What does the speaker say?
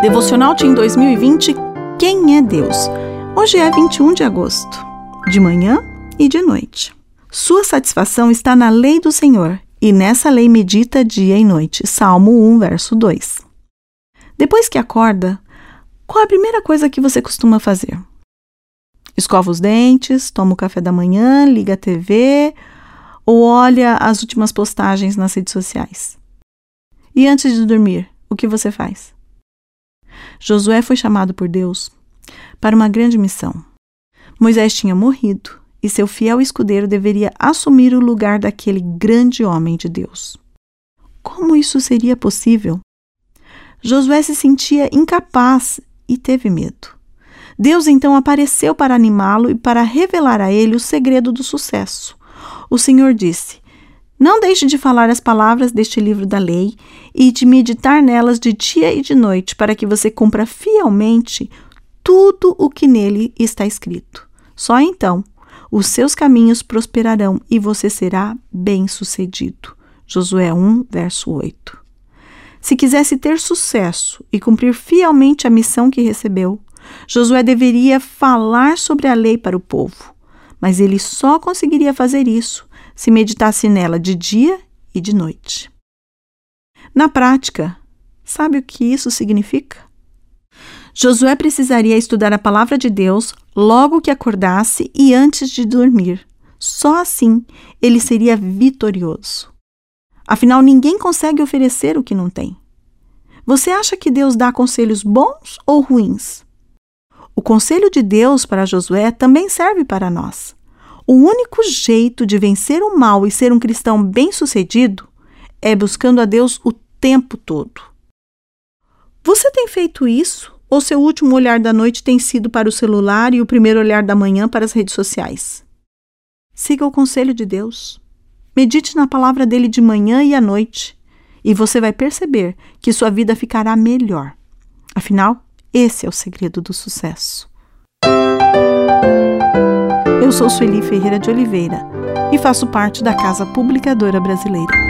Devocional Team 2020 Quem é Deus? Hoje é 21 de agosto, de manhã e de noite. Sua satisfação está na lei do Senhor, e nessa lei medita dia e noite. Salmo 1, verso 2. Depois que acorda, qual a primeira coisa que você costuma fazer? Escova os dentes, toma o café da manhã, liga a TV ou olha as últimas postagens nas redes sociais? E antes de dormir, o que você faz? Josué foi chamado por Deus para uma grande missão. Moisés tinha morrido e seu fiel escudeiro deveria assumir o lugar daquele grande homem de Deus. Como isso seria possível? Josué se sentia incapaz e teve medo. Deus então apareceu para animá-lo e para revelar a ele o segredo do sucesso. O Senhor disse: não deixe de falar as palavras deste livro da lei e de meditar nelas de dia e de noite, para que você cumpra fielmente tudo o que nele está escrito. Só então os seus caminhos prosperarão e você será bem-sucedido. Josué 1, verso 8. Se quisesse ter sucesso e cumprir fielmente a missão que recebeu, Josué deveria falar sobre a lei para o povo, mas ele só conseguiria fazer isso se meditasse nela de dia e de noite. Na prática, sabe o que isso significa? Josué precisaria estudar a palavra de Deus logo que acordasse e antes de dormir. Só assim ele seria vitorioso. Afinal, ninguém consegue oferecer o que não tem. Você acha que Deus dá conselhos bons ou ruins? O conselho de Deus para Josué também serve para nós. O único jeito de vencer o mal e ser um cristão bem-sucedido é buscando a Deus o tempo todo. Você tem feito isso? Ou seu último olhar da noite tem sido para o celular e o primeiro olhar da manhã para as redes sociais? Siga o conselho de Deus. Medite na palavra dele de manhã e à noite, e você vai perceber que sua vida ficará melhor. Afinal, esse é o segredo do sucesso. Eu sou Sueli Ferreira de Oliveira e faço parte da Casa Publicadora Brasileira.